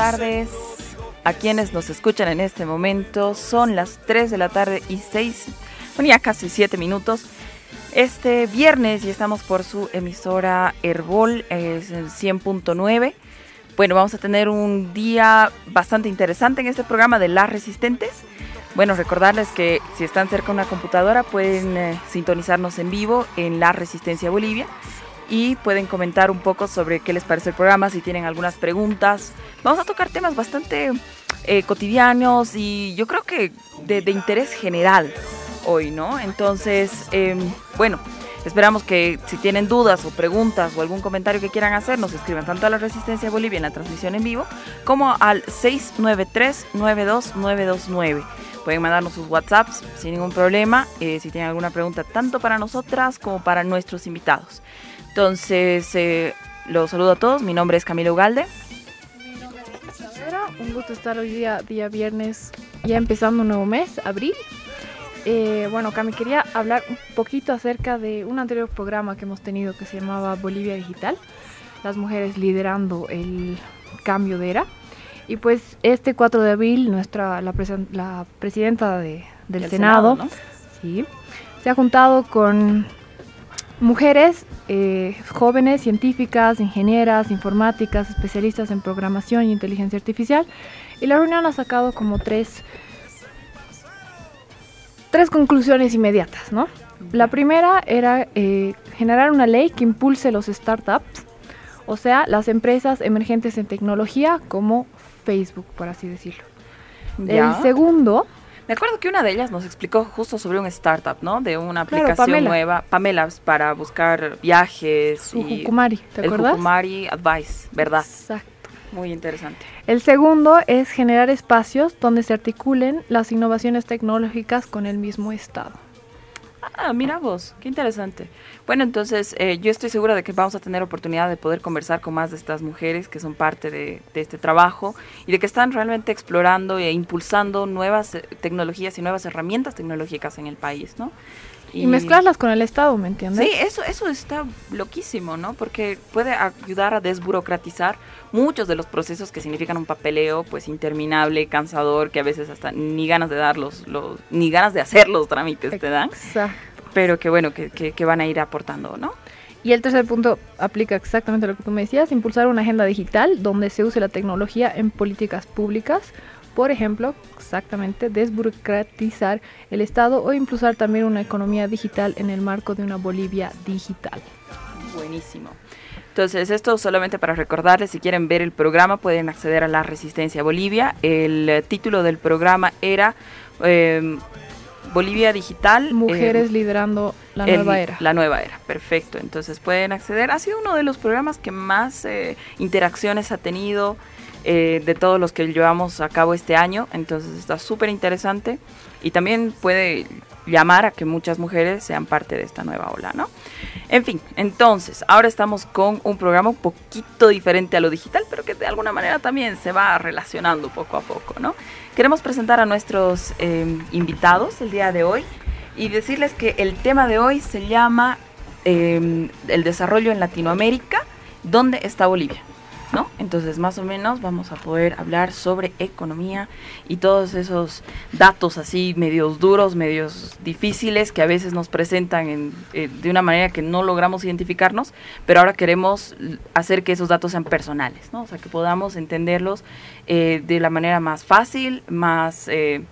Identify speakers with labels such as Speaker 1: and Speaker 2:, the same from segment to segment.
Speaker 1: tardes a quienes nos escuchan en este momento. Son las 3 de la tarde y 6, bueno, ya casi 7 minutos. Este viernes y estamos por su emisora Herbol, es el 100.9. Bueno, vamos a tener un día bastante interesante en este programa de Las Resistentes. Bueno, recordarles que si están cerca de una computadora pueden eh, sintonizarnos en vivo en La Resistencia Bolivia y pueden comentar un poco sobre qué les parece el programa, si tienen algunas preguntas. Vamos a tocar temas bastante eh, cotidianos y yo creo que de, interés general hoy, ¿no? Entonces, em, bueno, esperamos que si tienen dudas o preguntas o algún comentario que quieran hacer, nos escriban tanto a la Resistencia Bolivia en la transmisión en vivo como al 693-92929. Pueden mandarnos sus WhatsApps sin ningún problema, eh, si tienen alguna pregunta tanto para nosotras como para nuestros invitados. Entonces, eh, los saludo a todos. Mi nombre es Camilo Ugalde.
Speaker 2: Mi nombre es Un gusto estar hoy día, día viernes, ya empezando un nuevo mes, abril. Eh, bueno, Cami, quería hablar un poquito acerca de un anterior programa que hemos tenido que se llamaba Bolivia Digital. Las mujeres liderando el cambio de era. Y pues este 4 de abril, nuestra, la, presidenta del, Senado, sí, se ha juntado con mujeres eh, jóvenes, científicas, ingenieras, informáticas, especialistas en programación y inteligencia artificial. Y la reunión ha sacado como tres, tres conclusiones inmediatas, ¿no? La primera era eh, generar una ley que impulse los startups, o sea, las empresas emergentes en tecnología como Facebook, por así decirlo. El segundo
Speaker 1: me acuerdo que una de ellas nos explicó justo sobre un startup, ¿no? De una aplicación nueva, Pamela, para buscar viajes.
Speaker 2: y ¿te
Speaker 1: el Hukumari Advice, ¿verdad? Exacto. Muy interesante.
Speaker 2: El segundo es generar espacios donde se articulen las innovaciones tecnológicas con el mismo Estado.
Speaker 1: Ah, mira vos, qué interesante. Bueno, entonces eh, yo estoy segura de que vamos a tener oportunidad de poder conversar con más de estas mujeres que son parte de, este trabajo y de que están realmente explorando e impulsando nuevas eh, tecnologías y nuevas herramientas tecnológicas en el país, ¿no?
Speaker 2: Y, mezclarlas con el Estado, ¿me entiendes?
Speaker 1: Sí, eso, eso está loquísimo, ¿no? Porque puede ayudar a desburocratizar muchos de los procesos que significan un papeleo pues interminable, cansador, que a veces hasta ni ganas de dar los, ni ganas de hacer los trámites te dan. Exacto. Pero que bueno, que, que, van a ir aportando, ¿no?
Speaker 2: Y el tercer punto aplica exactamente lo que tú me decías, impulsar una agenda digital donde se use la tecnología en políticas públicas por ejemplo, exactamente, desburocratizar el Estado o impulsar también una economía digital en el marco de una Bolivia digital.
Speaker 1: Buenísimo. Entonces, esto solamente para recordarles, si quieren ver el programa, pueden acceder a La Resistencia Bolivia. El eh, título del programa era em, Bolivia Digital.
Speaker 2: Mujeres em, liderando la nueva era.
Speaker 1: La nueva era, perfecto. Entonces pueden acceder. Ha sido uno de los programas que más eh, interacciones ha tenido eh, de todos los que llevamos a cabo este año. Entonces está súper interesante y también puede llamar a que muchas mujeres sean parte de esta nueva ola, ¿no? En fin, entonces, ahora estamos con un programa un poquito diferente a lo digital, pero que de alguna manera también se va relacionando poco a poco, ¿no? Queremos presentar a nuestros eh, invitados el día de hoy y decirles que el tema de hoy se llama eh, el desarrollo en Latinoamérica, ¿dónde está Bolivia? ¿No? Entonces, más o menos vamos a poder hablar sobre economía y todos esos datos así medios duros, medios difíciles que a veces nos presentan eh, de una manera que no logramos identificarnos, pero ahora queremos hacer que esos datos sean personales, ¿no? O sea, que podamos entenderlos eh, de la manera más fácil, más... Eh,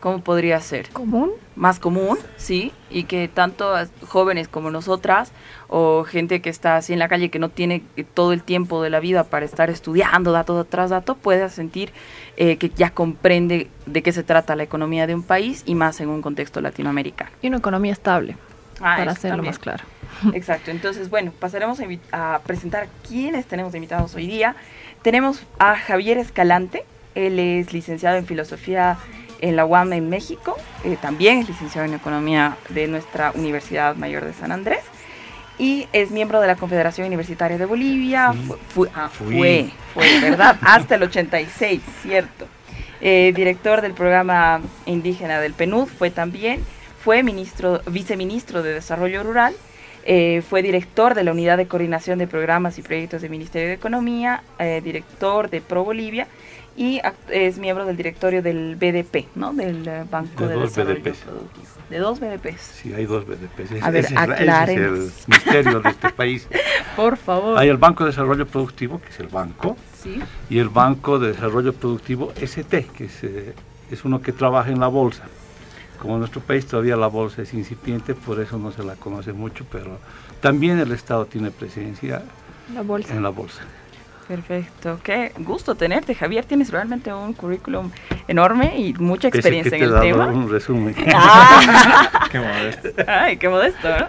Speaker 1: ¿Cómo podría ser?
Speaker 2: ¿Común?
Speaker 1: Más común, sí, y que tanto jóvenes como nosotras o gente que está así en la calle que no tiene todo el tiempo de la vida para estar estudiando dato tras dato, pueda sentir eh, que ya comprende de qué se trata la economía de un país y más en un contexto latinoamericano.
Speaker 2: Y una economía estable, ah, para hacerlo más claro.
Speaker 1: Exacto, entonces bueno, pasaremos a, a presentar quiénes tenemos invitados hoy día. Tenemos a Javier Escalante, él es licenciado en filosofía en la UAM en México, eh, también es licenciado en Economía de nuestra Universidad Mayor de San Andrés y es miembro de la Confederación Universitaria de Bolivia, fue, ah, fue, fue, ¿verdad? Hasta el 86, cierto. Eh, director del programa indígena del PNUD fue también, fue ministro, viceministro de Desarrollo Rural, Eh, fue director de la Unidad de Coordinación de Programas y Proyectos del Ministerio de Economía, eh, director de Pro Bolivia y es miembro del directorio del BDP, ¿no? Del eh, Banco de, Desarrollo Productivo. De dos BDPs.
Speaker 3: Sí, hay dos BDPs.
Speaker 1: A ver, ese, es
Speaker 3: el misterio de este país.
Speaker 1: Por favor.
Speaker 3: Hay el Banco de Desarrollo Productivo, que es el banco,
Speaker 1: ¿Sí?
Speaker 3: y el Banco de Desarrollo Productivo ST, que es, eh, es uno que trabaja en la bolsa. Como en nuestro país todavía la bolsa es incipiente, por eso no se la conoce mucho, pero también el Estado tiene presencia
Speaker 2: la bolsa.
Speaker 3: en la bolsa.
Speaker 1: Perfecto, qué gusto tenerte, Javier. Tienes realmente un currículum enorme y mucha experiencia en el tema.
Speaker 3: Un resumen.
Speaker 1: Ah. qué modesto. Ay, qué modesto, ¿no?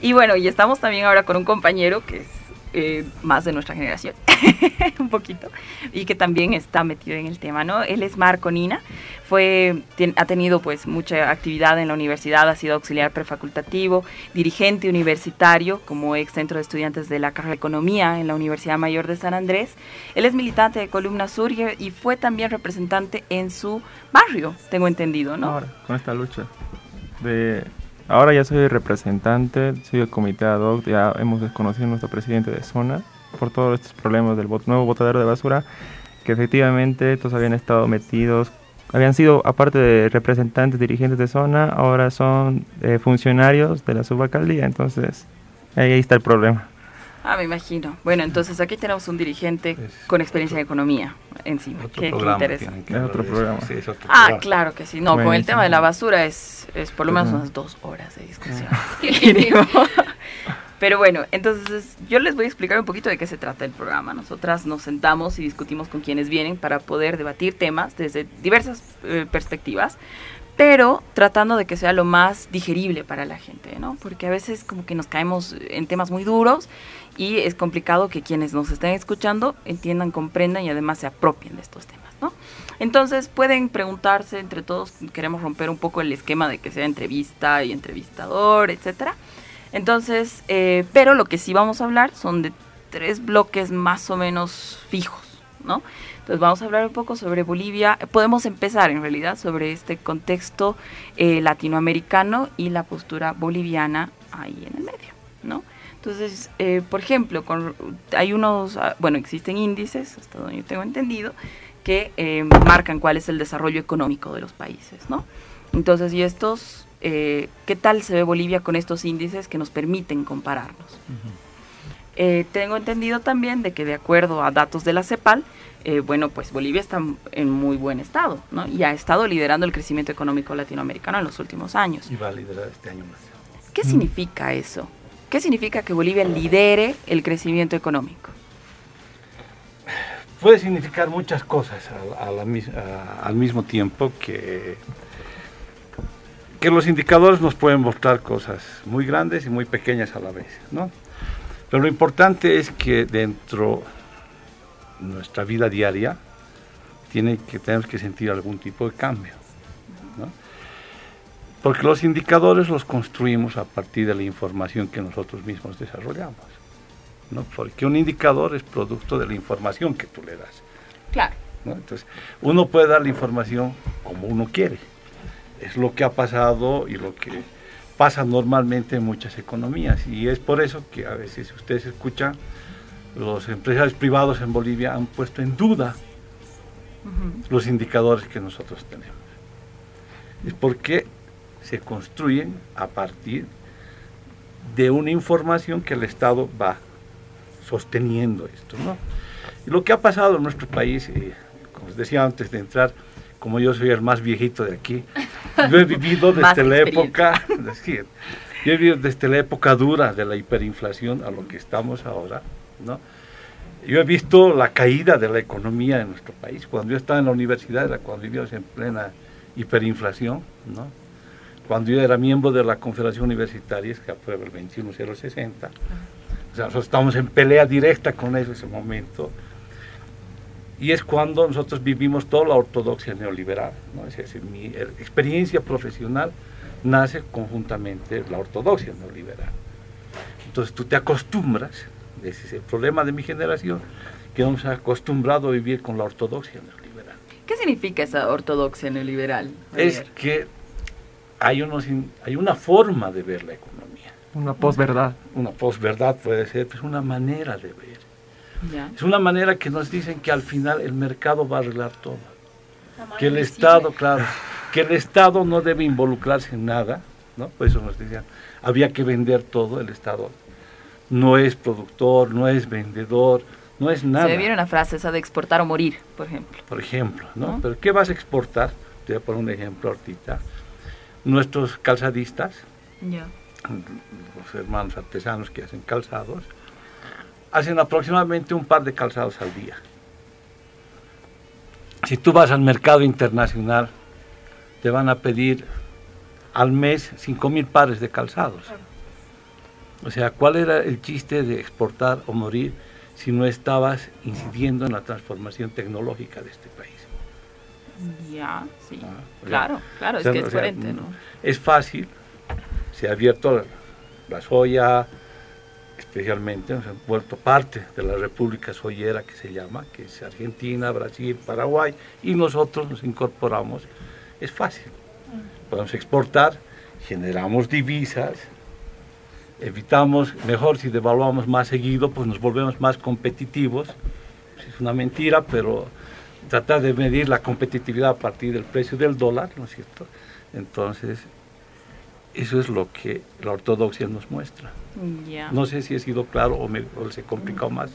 Speaker 1: Y bueno, y estamos también ahora con un compañero que es eh, más de nuestra generación, un poquito, y que también está metido en el tema, ¿no? Él es Marco Nina, fue, ha tenido pues mucha actividad en la universidad, ha sido auxiliar prefacultativo, dirigente universitario como ex centro de estudiantes de la carrera de Economía en la Universidad Mayor de San Andrés. Él es militante de Columna Sur y fue también representante en su barrio, tengo entendido, ¿no?
Speaker 4: Ahora, con esta lucha de Ahora ya soy representante, soy el comité ad hoc, ya hemos desconocido a nuestro presidente de zona por todos estos problemas del nuevo botadero de basura, que efectivamente todos habían estado metidos, habían sido, aparte de representantes, dirigentes de zona, ahora son eh, funcionarios de la subalcaldía, entonces ahí está el problema.
Speaker 1: Ah, me imagino. Bueno, entonces aquí tenemos un dirigente con experiencia en economía encima. Qué, interesante.
Speaker 4: Es otro programa.
Speaker 1: ah, claro que sí. No, con el tema de la basura es, es por lo menos unas dos horas de discusión. Pero bueno, entonces yo les voy a explicar un poquito de qué se trata el programa. Nosotras nos sentamos y discutimos con quienes vienen para poder debatir temas desde diversas eh, perspectivas, pero tratando de que sea lo más digerible para la gente, ¿no? Porque a veces como que nos caemos en temas muy duros y es complicado que quienes nos estén escuchando entiendan, comprendan y además se apropien de estos temas, ¿no? Entonces pueden preguntarse entre todos, queremos romper un poco el esquema de que sea entrevista y entrevistador, etcétera. Entonces, eh, pero lo que sí vamos a hablar son de tres bloques más o menos fijos, ¿no? Entonces vamos a hablar un poco sobre Bolivia. Podemos empezar en realidad sobre este contexto eh, latinoamericano y la postura boliviana ahí en el medio, ¿no? Entonces, eh, por ejemplo, con, hay unos, ah, bueno, existen índices, hasta donde yo tengo entendido, que eh, marcan cuál es el desarrollo económico de los países, ¿no? Entonces, y estos, eh, ¿qué tal se ve Bolivia con estos índices que nos permiten compararnos? tengo entendido también de que de acuerdo a datos de la CEPAL, bueno, pues Bolivia está en muy buen estado, ¿no? Y ha estado liderando el crecimiento económico latinoamericano en los últimos años.
Speaker 3: Y va a liderar este año más.
Speaker 1: ¿Qué significa eso? ¿Qué significa que Bolivia lidere el crecimiento económico?
Speaker 3: Puede significar muchas cosas al mismo tiempo que, que los indicadores nos pueden mostrar cosas muy grandes y muy pequeñas a la vez, ¿no? Pero lo importante es que dentro de nuestra vida diaria tiene que, tenemos que sentir algún tipo de cambio. Porque los indicadores los construimos a partir de la información que nosotros mismos desarrollamos. ¿no? Porque un indicador es producto de la información que tú le das.
Speaker 1: Claro.
Speaker 3: Entonces, uno puede dar la información como uno quiere. Es lo que ha pasado y lo que pasa normalmente en muchas economías. Y es por eso que a veces ustedes escuchan, los empresarios privados en Bolivia han puesto en duda los indicadores que nosotros tenemos. Es porque se construyen a partir de una información que el Estado va sosteniendo esto. ¿no? Y lo que ha pasado en nuestro país, eh, como les decía antes de entrar, como yo soy el más viejito de aquí, yo he vivido desde la época, yo he vivido desde la época dura de la hiperinflación a lo que estamos ahora, ¿no? Yo he visto la caída de la economía en nuestro país. Cuando yo estaba en la universidad era cuando vivíamos en plena hiperinflación, ¿no? Cuando yo era miembro de la Confederación Universitaria, que aprueba el 21060, o sea, nosotros estamos en pelea directa con eso en ese momento, y es cuando nosotros vivimos toda la ortodoxia neoliberal. ¿no? Es decir, mi experiencia profesional nace conjuntamente la ortodoxia neoliberal. Entonces tú te acostumbras, ese es el problema de mi generación, que hemos acostumbrado a vivir con la ortodoxia neoliberal.
Speaker 1: ¿Qué significa esa ortodoxia neoliberal?
Speaker 3: Es que hay, unos, hay una forma de ver la economía.
Speaker 4: Una posverdad.
Speaker 3: Una posverdad puede ser, es una manera de ver. Es una manera que nos dicen que al final el mercado va a arreglar todo. Que el Estado, claro, que el Estado no debe involucrarse en nada, ¿no? Por eso nos decían, había que vender todo, el Estado no es productor, no es vendedor, no es nada.
Speaker 1: Se viene una frase esa de exportar o morir, por ejemplo.
Speaker 3: Por ejemplo, ¿no? Pero ¿qué vas a exportar? Te voy a poner un ejemplo ahorita. Nuestros calzadistas, los hermanos artesanos que hacen calzados, hacen aproximadamente un par de calzados al día. Si tú vas al mercado internacional, te van a pedir al mes 5 mil pares de calzados. O sea, ¿cuál era el chiste de exportar o morir? si no estabas incidiendo en la transformación tecnológica de este país.
Speaker 1: Ya, sí. Ah, claro, claro, es que es coherente, ¿no?
Speaker 3: Es fácil, se ha abierto la, soya, especialmente, se ha vuelto parte de la República Soyera que se llama, que es Argentina, Brasil, Paraguay, y nosotros nos incorporamos. Es fácil. Podemos exportar, generamos divisas, evitamos, mejor si devaluamos más seguido, pues nos volvemos más competitivos. Es una mentira, pero tratar de medir la competitividad a partir del precio del dólar, ¿no es cierto? Entonces, eso es lo que la ortodoxia nos muestra. No sé si he sido claro o, me, se complicado más.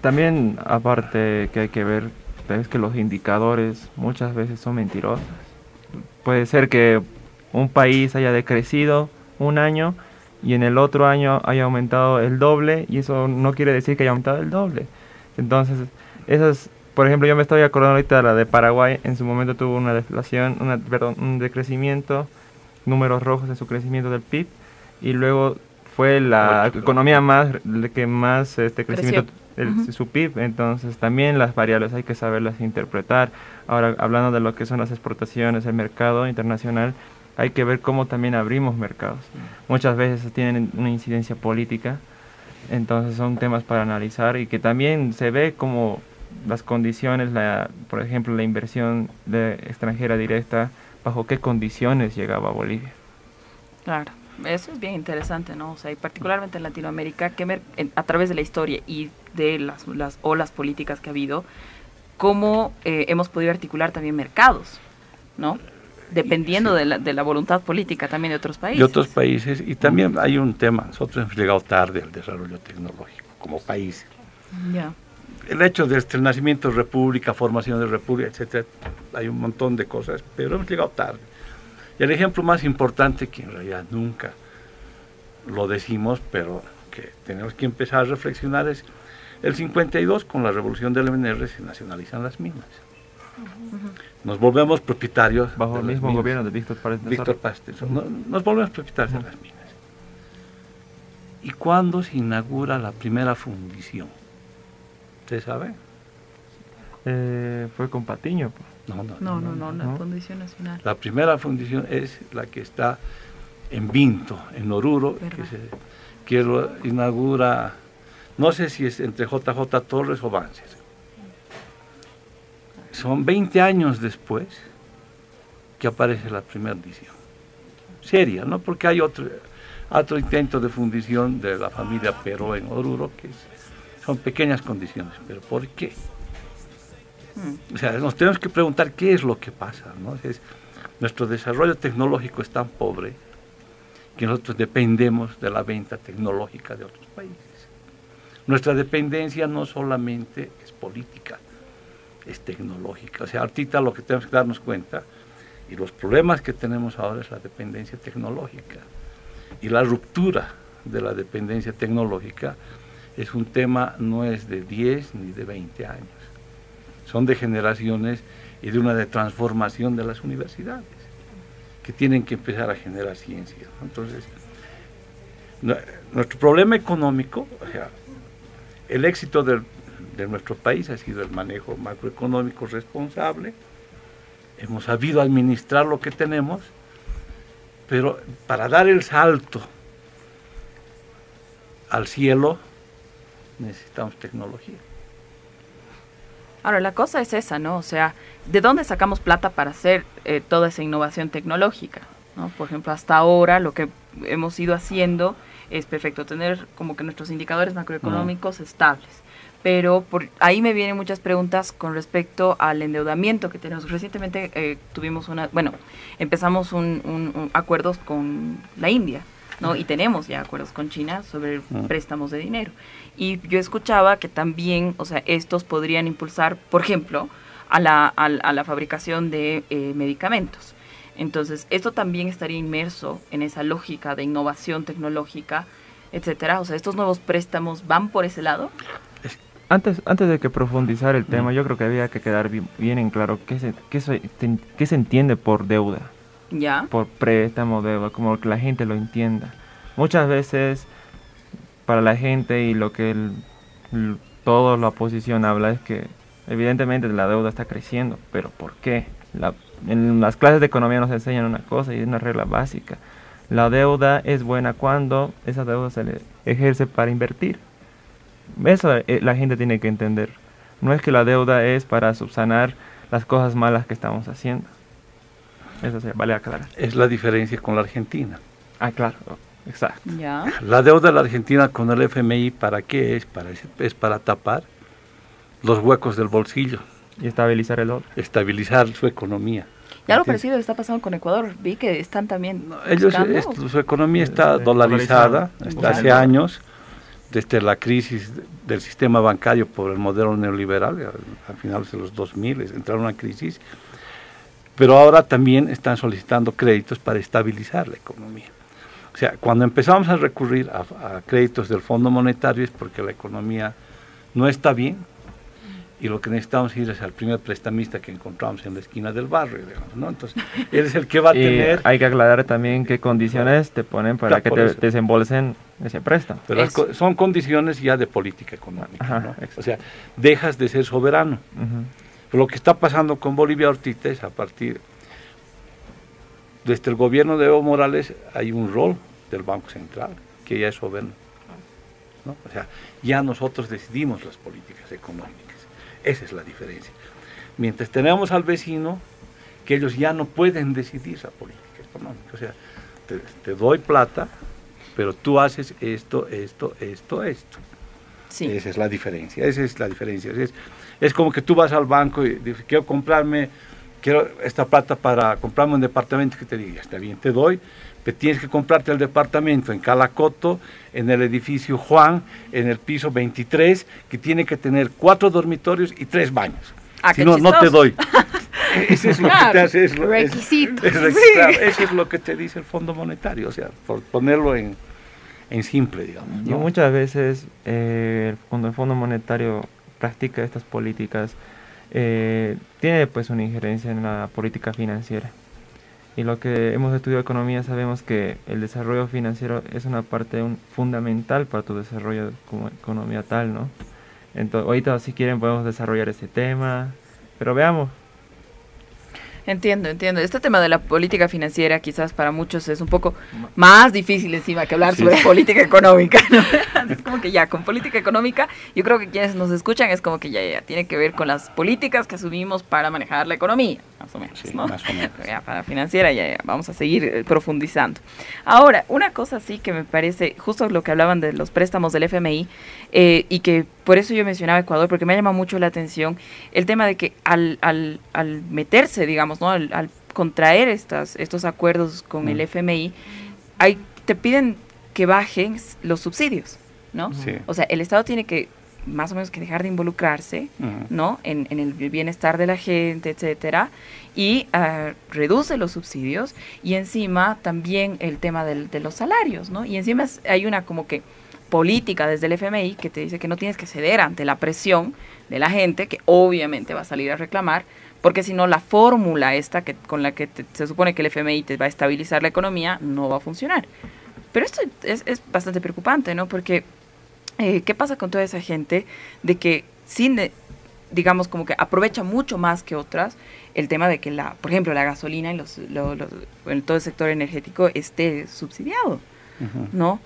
Speaker 4: También, aparte que hay que ver, es que los indicadores muchas veces son mentirosos. Puede ser que un país haya decrecido un año y en el otro año haya aumentado el doble y eso no quiere decir que haya aumentado el doble. Entonces, esas, por ejemplo, yo me estoy acordando ahorita de la de Paraguay, en su momento tuvo una deflación, una, perdón, un decrecimiento, números rojos en su crecimiento del PIB y luego fue la economía más que más este crecimiento el, su PIB, entonces también las variables hay que saberlas interpretar. Ahora, hablando de lo que son las exportaciones, el mercado internacional, hay que ver cómo también abrimos mercados. Muchas veces tienen una incidencia política, entonces son temas para analizar y que también se ve como las condiciones, la, por ejemplo, la inversión de extranjera directa, bajo qué condiciones llegaba a Bolivia.
Speaker 1: Claro, eso es bien interesante, ¿no? O sea, y particularmente en Latinoamérica, que a través de la historia y de las, las olas políticas que ha habido, cómo eh, hemos podido articular también mercados, ¿no? dependiendo de, la, de la voluntad política también de otros países.
Speaker 3: De otros países. Y también hay un tema, nosotros hemos llegado tarde al desarrollo tecnológico como país. Ya. El hecho de este nacimiento de república, formación de república, etcétera, hay un montón de cosas, pero hemos llegado tarde. Y el ejemplo más importante, que en realidad nunca lo decimos, pero que tenemos que empezar a reflexionar, es el 52, con la revolución del MNR, se nacionalizan las minas. Nos volvemos propietarios.
Speaker 4: Bajo el mismo gobierno de Víctor
Speaker 3: Párez. nos volvemos propietarios de las minas. ¿Y cuándo se inaugura la primera fundición? ¿Usted sabe?
Speaker 4: Eh, fue con Patiño. Pues.
Speaker 1: No, no, no, no, la fundición nacional.
Speaker 3: La primera fundición es la que está en Vinto, en Oruro, que, se, que lo inaugura, no sé si es entre JJ Torres o Banzer son 20 años después que aparece la primera edición. Seria, ¿no? Porque hay otro, otro intento de fundición de la familia Peró en Oruro, que son pequeñas condiciones, pero ¿por qué? O sea, nos tenemos que preguntar qué es lo que pasa, ¿no? Es, nuestro desarrollo tecnológico es tan pobre que nosotros dependemos de la venta tecnológica de otros países. Nuestra dependencia no solamente es política, es tecnológica. O sea, ahorita lo que tenemos que darnos cuenta, y los problemas que tenemos ahora es la dependencia tecnológica. Y la ruptura de la dependencia tecnológica es un tema, no es de 10 ni de 20 años. Son de generaciones y de una de transformación de las universidades, que tienen que empezar a generar ciencia. Entonces, nuestro problema económico, o sea, el éxito de nuestro país ha sido el manejo macroeconómico responsable. Hemos sabido administrar lo que tenemos, pero para dar el salto al cielo necesitamos tecnología.
Speaker 1: Ahora, la cosa es esa, ¿no? O sea, ¿de dónde sacamos plata para hacer eh, toda esa innovación tecnológica? ¿no? Por ejemplo, hasta ahora lo que hemos ido haciendo es perfecto, tener como que nuestros indicadores macroeconómicos estables. Pero por ahí me vienen muchas preguntas con respecto al endeudamiento que tenemos. Recientemente eh, tuvimos una, bueno, empezamos un, un, acuerdos con la India, ¿no? Y tenemos ya acuerdos con China sobre préstamos de dinero. Y yo escuchaba que también, o sea, estos podrían impulsar, por ejemplo, a la, a, la fabricación de eh, medicamentos. Entonces, esto también estaría inmerso en esa lógica de innovación tecnológica, etcétera. O sea, estos nuevos préstamos van por ese lado.
Speaker 4: Antes, antes de que profundizar el tema, yo creo que había que quedar bien, en claro qué se, qué, se, qué se entiende por deuda.
Speaker 1: Ya.
Speaker 4: Por préstamo, deuda, como que la gente lo entienda. Muchas veces para la gente y lo que el, la oposición habla es que evidentemente la deuda está creciendo, pero ¿por qué? en las clases de economía nos enseñan una cosa y es una regla básica. La deuda es buena cuando esa deuda se le ejerce para invertir. Eso eh, la gente tiene que entender. No es que la deuda es para subsanar las cosas malas que estamos haciendo. Eso se vale aclarar.
Speaker 3: Es la diferencia con la Argentina.
Speaker 4: Ah, claro. Exacto.
Speaker 3: La deuda de la Argentina con el FMI, ¿para qué es? Para, es para tapar los huecos del bolsillo.
Speaker 4: Y estabilizar el otro.
Speaker 3: Estabilizar su economía.
Speaker 1: Ya lo parecido está pasando con Ecuador. Vi que están también.
Speaker 3: ellos, su economía está dolarizada, hace años, desde la crisis del sistema bancario por el modelo neoliberal, a, finales de los 2000 entraron una crisis, pero ahora también están solicitando créditos para estabilizar la economía. O sea, cuando empezamos a recurrir a, créditos del Fondo Monetario es porque la economía no está bien y lo que necesitamos ir es al primer prestamista que encontramos en la esquina del barrio, digamos, ¿no? Entonces, él es el que va a tener...
Speaker 4: Hay que aclarar también qué condiciones te ponen para que te desembolsen ese préstamo.
Speaker 3: Pero son condiciones ya de política económica, ¿no? O sea, dejas de ser soberano. Lo que está pasando con Bolivia ahorita es a partir desde el gobierno de Evo Morales hay un rol del Banco Central que ya es soberano. O sea, ya nosotros decidimos las políticas económicas. Esa es la diferencia. Mientras tenemos al vecino que ellos ya no pueden decidir esa política económica. O sea, te, doy plata, pero tú haces esto, esto, esto, esto. Sí. Esa es la diferencia. Esa es la diferencia. Es, es como que tú vas al banco y dices, quiero comprarme quiero esta plata para comprarme un departamento que te diga, está bien, te doy, pero tienes que comprarte el departamento en Calacoto, en el edificio Juan, en el piso 23, que tiene que tener cuatro dormitorios y tres baños.
Speaker 1: Ah,
Speaker 3: si no, no te doy. Eso es lo que te hace. Es
Speaker 2: requisito.
Speaker 3: eso es lo que te dice el Fondo Monetario, o sea, por ponerlo en, simple, digamos.
Speaker 4: Y muchas veces, eh, cuando el Fondo Monetario practica estas políticas, eh, tiene pues una injerencia en la política financiera. Y lo que hemos estudiado economía sabemos que el desarrollo financiero es una parte fundamental para tu desarrollo como economía tal, ¿no? Entonces, ahorita si quieren podemos desarrollar ese tema, pero veamos,
Speaker 1: Entiendo, entiendo. Este tema de la política financiera quizás para muchos es un poco más difícil encima que hablar sobre política económica. es como que ya, con política económica, yo creo que quienes nos escuchan es como que ya, ya, tiene que ver con las políticas que asumimos para manejar la economía, más o menos, ¿no? ya, para financiera ya, ya, vamos a seguir eh, profundizando. Ahora, una cosa sí que me parece, justo lo que hablaban de los préstamos del FMI, eh, y que por eso yo mencionaba Ecuador, porque me llama mucho la atención el tema de que al, al, al meterse, digamos, ¿no? al, contraer estas, estos acuerdos con el FMI, hay, te piden que bajen los subsidios, ¿no? O sea, el Estado tiene que más o menos que dejar de involucrarse, ¿no? En, en, el bienestar de la gente, etcétera, y uh, reduce los subsidios y encima también el tema del, de los salarios, ¿no? Y encima hay una como que política desde el FMI que te dice que no tienes que ceder ante la presión de la gente, que obviamente va a salir a reclamar, porque si no la fórmula esta que, con la que se supone que el FMI te va a estabilizar la economía no va a funcionar. Pero esto es, es bastante preocupante, ¿no? Porque, eh, ¿qué pasa con toda esa gente de que sin, digamos, como que aprovecha mucho más que otras el tema de que, la, por ejemplo, la gasolina y los, en todo el sector energético esté subsidiado, ¿no?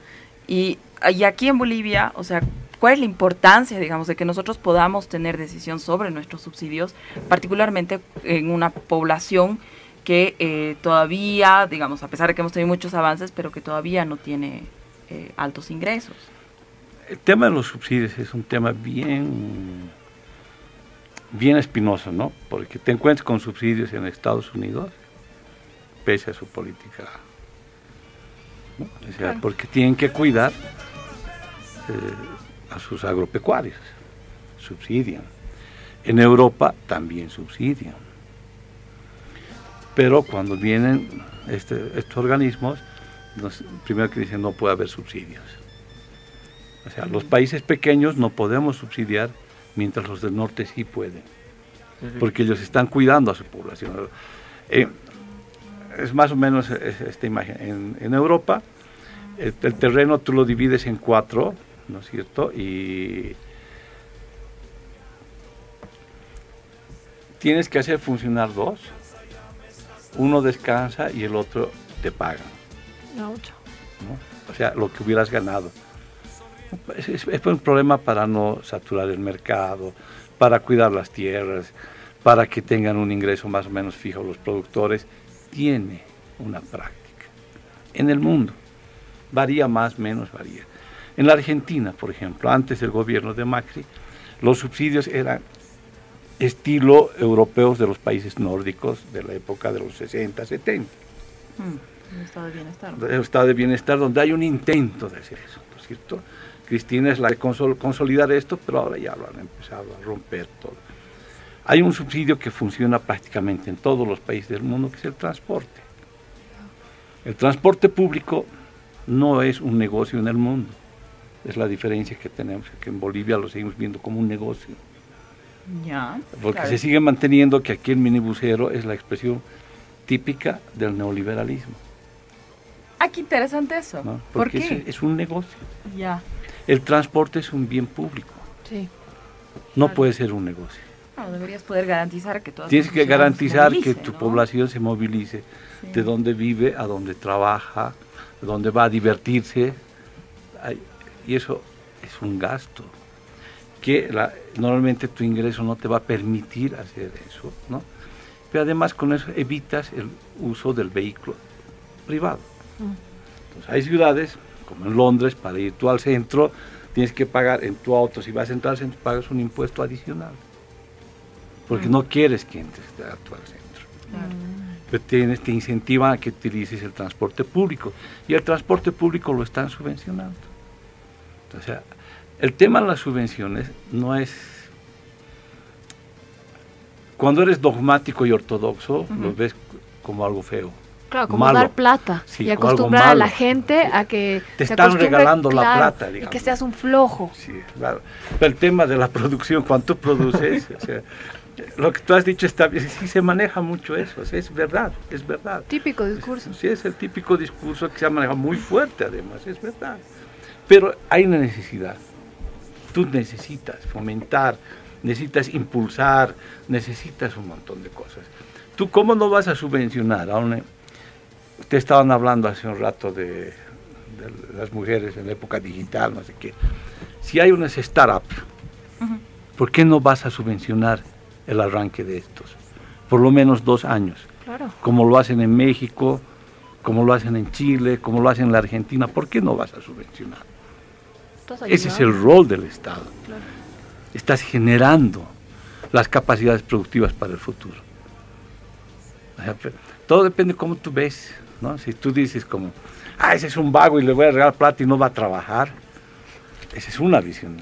Speaker 1: Y, aquí en Bolivia, o sea, ¿cuál es la importancia, digamos, de que nosotros podamos tener decisión sobre nuestros subsidios, particularmente en una población que eh, todavía, digamos, a pesar de que hemos tenido muchos avances, pero que todavía no tiene eh, altos ingresos.
Speaker 3: El tema de los subsidios es un tema bien, bien espinoso, ¿no? Porque te encuentras con subsidios en Estados Unidos, pese a su política. O sea, porque tienen que cuidar eh, a sus agropecuarios, subsidian. En Europa también subsidian. Pero cuando vienen este, estos organismos, primero que dicen no puede haber subsidios. O sea, los países pequeños no podemos subsidiar mientras los del norte sí pueden, porque ellos están cuidando a su población. Eh, es más o menos esta imagen. En, Europa, el, terreno tú lo divides en cuatro, ¿no es cierto? Y tienes que hacer funcionar dos. Uno descansa y el otro te paga. O sea, lo que hubieras ganado. Es, un problema para no saturar el mercado, para cuidar las tierras, para que tengan un ingreso más o menos fijo los productores. Tiene una práctica. En el mundo, varía más, menos, varía. En la Argentina, por ejemplo, antes del gobierno de Macri, los subsidios eran estilo europeos de los países nórdicos de la época de los 60, 70.
Speaker 1: Un estado de bienestar.
Speaker 3: Un estado de bienestar donde hay un intento de hacer eso, ¿no es cierto? Cristina es la de consolidar esto, pero ahora ya lo han empezado a romper todo. Hay un subsidio que funciona prácticamente en todos los países del mundo, que es el transporte. El transporte público no es un negocio en el mundo. Es la diferencia que tenemos, que en Bolivia lo seguimos viendo como un negocio.
Speaker 1: Ya,
Speaker 3: Porque se sigue manteniendo que aquí el minibusero es la expresión típica del neoliberalismo.
Speaker 1: Ah, qué interesante eso.
Speaker 3: Porque ¿Por Es, un negocio.
Speaker 1: Ya.
Speaker 3: El transporte es un bien público.
Speaker 1: Sí.
Speaker 3: No puede ser un negocio.
Speaker 1: No, deberías poder garantizar que todas
Speaker 3: Tienes que garantizar que tu población se movilice de donde vive a donde trabaja, de donde va a divertirse. Y eso es un gasto que normalmente tu ingreso no te va a permitir hacer eso, ¿no? Pero además con eso evitas el uso del vehículo privado. Entonces, hay ciudades, como en Londres, para ir tú al centro, tienes que pagar en tu auto, si vas a entrar al centro, pagas un impuesto adicional. Porque no quieres que entres tú al centro. Pero tienes, te incentivan a que utilices el transporte público. Y el transporte público lo están subvencionando. O sea, el tema de las subvenciones no es... Cuando eres dogmático y ortodoxo, lo ves como algo feo.
Speaker 2: Claro, como dar plata y acostumbrar a la gente a que
Speaker 3: te están regalando la plata,
Speaker 2: digamos. Y que seas un flojo.
Speaker 3: Sí, claro. Pero el tema de la producción, cuánto produces, o sea, lo que tú has dicho está bien, sí se maneja mucho eso, es verdad, es verdad.
Speaker 2: Típico discurso.
Speaker 3: Sí, es el típico discurso que se ha manejado muy fuerte además, es verdad. Pero hay una necesidad. Tú necesitas fomentar, necesitas impulsar, necesitas un montón de cosas. ¿Tú cómo no vas a subvencionar a una Ustedes estaban hablando hace un rato de, las mujeres en la época digital, no sé qué. Si hay unas startups, ¿por qué no vas a subvencionar el arranque de estos? Por lo menos dos años.
Speaker 2: Claro.
Speaker 3: Como lo hacen en México, como lo hacen en Chile, como lo hacen en la Argentina. ¿Por qué no vas a subvencionar? Ese es el rol del Estado. Estás generando las capacidades productivas para el futuro. Todo depende de cómo tú ves. Si tú dices como, ah, ese es un vago y le voy a regalar plata y no va a trabajar, esa es una visión.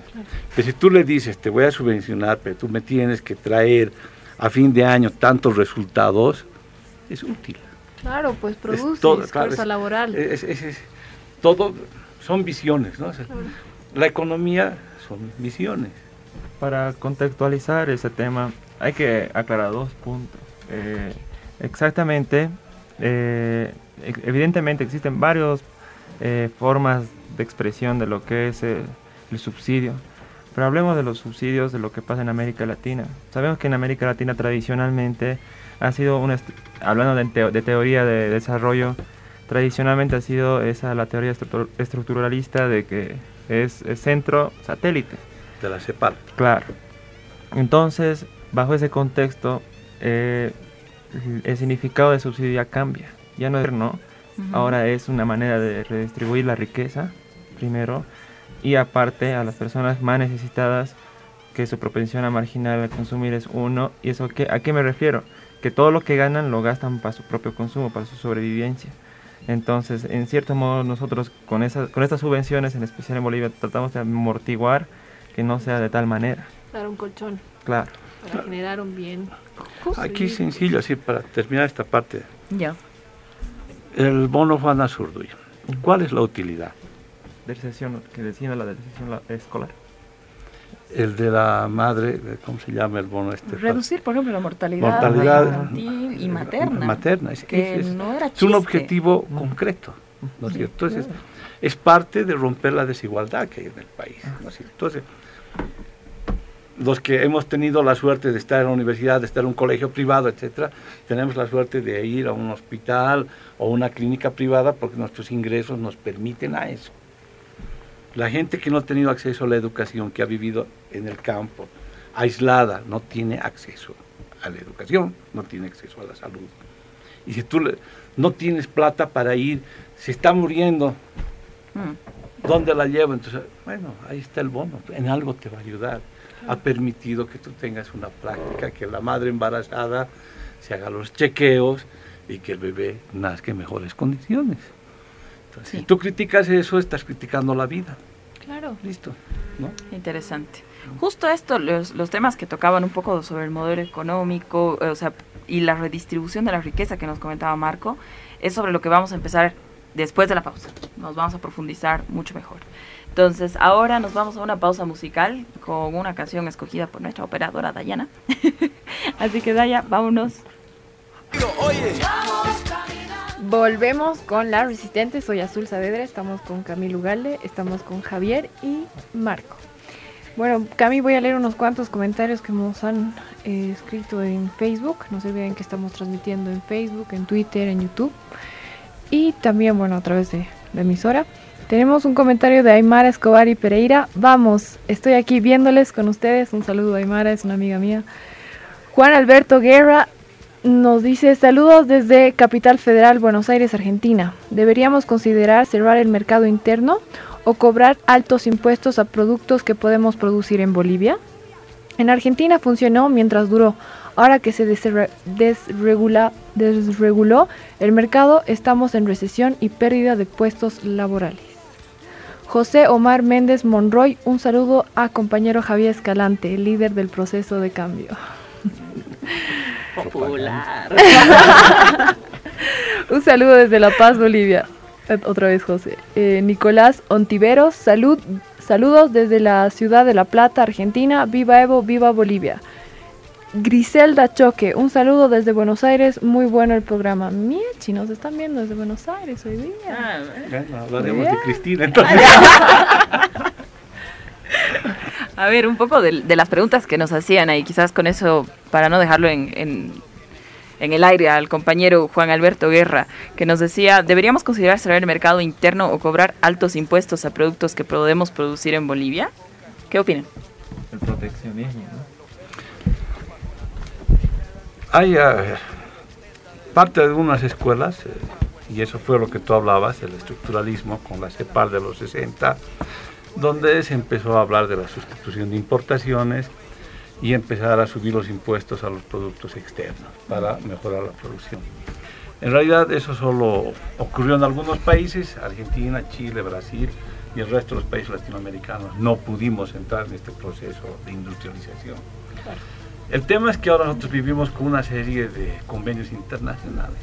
Speaker 3: Pero si tú le dices, te voy a subvencionar, pero tú me tienes que traer a fin de año tantos resultados, es útil.
Speaker 2: Claro, pues produce fuerza laboral.
Speaker 3: todo son visiones, ¿no? La economía son visiones.
Speaker 4: Para contextualizar ese tema, hay que aclarar dos puntos. Eh, exactamente, eh, evidentemente existen varias eh, formas de expresión de lo que es el, subsidio, pero hablemos de los subsidios de lo que pasa en América Latina. Sabemos que en América Latina tradicionalmente ha sido una, hablando de, teoría de desarrollo, tradicionalmente ha sido esa la teoría estructuralista de que es, centro satélite.
Speaker 3: De la CEPAL.
Speaker 4: Claro. Entonces, bajo ese contexto, eh, el significado de subsidio ya cambia. Ya no es no, ahora es una manera de redistribuir la riqueza, primero, y aparte a las personas más necesitadas que su propensión a marginal al consumir es uno. ¿Y eso qué, a qué me refiero? Que todo lo que ganan lo gastan para su propio consumo, para su sobrevivencia. Entonces, en cierto modo, nosotros con, esas, con estas subvenciones, en especial en Bolivia, tratamos de amortiguar que no sea de tal manera.
Speaker 2: Dar un colchón.
Speaker 4: Claro.
Speaker 2: Para generar un bien.
Speaker 3: Aquí sencillo, así para terminar esta parte.
Speaker 1: Ya.
Speaker 3: El bono Juan Azurduy. ¿Cuál es la utilidad?
Speaker 4: De sesión, que decía la de sesión escolar.
Speaker 3: El de la madre, ¿cómo se llama el bono este?
Speaker 1: Reducir, por ejemplo, la mortalidad,
Speaker 3: mortalidad
Speaker 1: infantil y materna.
Speaker 3: Materna, es,
Speaker 1: que es, no era
Speaker 3: es un objetivo concreto. ¿no es cierto? Entonces, es parte de romper la desigualdad que hay en el país. ¿no es cierto? Entonces, los que hemos tenido la suerte de estar en la universidad, de estar en un colegio privado, etcétera, tenemos la suerte de ir a un hospital o una clínica privada porque nuestros ingresos nos permiten a eso. La gente que no ha tenido acceso a la educación, que ha vivido en el campo, aislada, no tiene acceso a la educación, no tiene acceso a la salud. Y si tú no tienes plata para ir, se está muriendo, mm. ¿dónde la llevo? Entonces, bueno, ahí está el bono, en algo te va a ayudar ha permitido que tú tengas una práctica, que la madre embarazada se haga los chequeos y que el bebé nazca en mejores condiciones. Si tú criticas eso, estás criticando la vida.
Speaker 1: Claro.
Speaker 3: Listo.
Speaker 1: Interesante. Justo esto, los, los, temas que tocaban un poco sobre el modelo económico, o sea, y la redistribución de la riqueza que nos comentaba Marco, es sobre lo que vamos a empezar después de la pausa. Nos vamos a profundizar mucho mejor. Entonces, ahora nos vamos a una pausa musical con una canción escogida por nuestra operadora Dayana. Así que Daya, vámonos.
Speaker 2: Volvemos con La Resistente, soy Azul Saavedra, estamos con Camilo Ugalde, estamos con Javier y Marco. Bueno, Cami, voy a leer unos cuantos comentarios que nos han eh, escrito en Facebook. No se olviden que estamos transmitiendo en Facebook, en Twitter, en YouTube y también, bueno, a través de la emisora. Tenemos un comentario de Aymara Escobar y Pereira. Vamos, estoy aquí viéndoles con ustedes. Un saludo a Aymara, es una amiga mía. Juan Alberto Guerra nos dice saludos desde Capital Federal, Buenos Aires, Argentina. ¿Deberíamos considerar cerrar el mercado interno o cobrar altos impuestos a productos que podemos producir en Bolivia? En Argentina funcionó mientras duró. Ahora que se desregula, desreguló el mercado, estamos en recesión y pérdida de puestos laborales. José Omar Méndez Monroy, un saludo a compañero Javier Escalante, líder del proceso de cambio.
Speaker 1: Popular.
Speaker 2: un saludo desde La Paz, Bolivia. Otra vez José. Eh, Nicolás Ontiveros, salud, saludos desde la ciudad de La Plata, Argentina. Viva Evo, viva Bolivia. Griselda Choque, un saludo desde Buenos Aires, muy bueno el programa. Miechi, nos están viendo desde Buenos Aires hoy día.
Speaker 3: Ah, hablaremos de Cristina entonces.
Speaker 1: A ver, un poco de, las preguntas que nos hacían ahí, quizás con eso, para no dejarlo en, en, en, el aire al compañero Juan Alberto Guerra, que nos decía, ¿deberíamos considerar cerrar el mercado interno o cobrar altos impuestos a productos que podemos producir en Bolivia? ¿Qué opinan?
Speaker 4: El proteccionismo, ¿no?
Speaker 3: Hay eh, parte de unas escuelas, eh, y eso fue lo que tú hablabas, el estructuralismo con la CEPAL de los 60, donde se empezó a hablar de la sustitución de importaciones y empezar a subir los impuestos a los productos externos para mejorar la producción. En realidad eso solo ocurrió en algunos países, Argentina, Chile, Brasil y el resto de los países latinoamericanos. No pudimos entrar en este proceso de industrialización. El tema es que ahora nosotros vivimos con una serie de convenios internacionales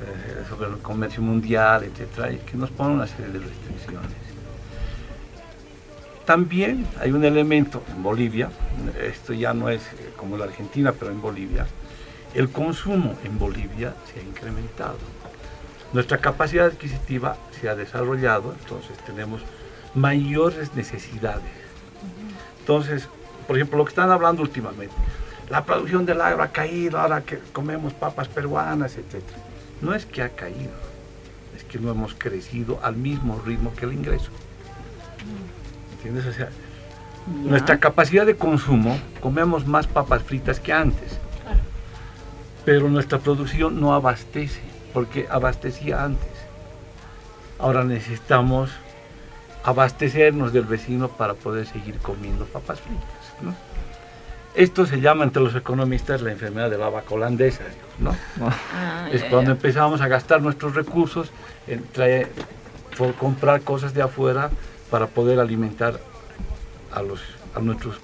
Speaker 3: eh, sobre el comercio mundial, etcétera, y que nos ponen una serie de restricciones. También hay un elemento en Bolivia, esto ya no es eh, como la Argentina, pero en Bolivia, el consumo en Bolivia se ha incrementado. Nuestra capacidad adquisitiva se ha desarrollado, entonces tenemos mayores necesidades. Entonces, por ejemplo, lo que están hablando últimamente, la producción del agro ha caído, ahora que comemos papas peruanas, etc. No es que ha caído, es que no hemos crecido al mismo ritmo que el ingreso. ¿Entiendes? O sea, nuestra capacidad de consumo, comemos más papas fritas que antes. pero nuestra producción no abastece, porque abastecía antes. Ahora necesitamos abastecernos del vecino para poder seguir comiendo papas fritas. Esto se llama entre los economistas la enfermedad de la vaca holandesa. ¿no?
Speaker 1: Ah,
Speaker 3: es cuando empezamos a gastar nuestros recursos en traer- por comprar cosas de afuera para poder alimentar a, los, a nuestros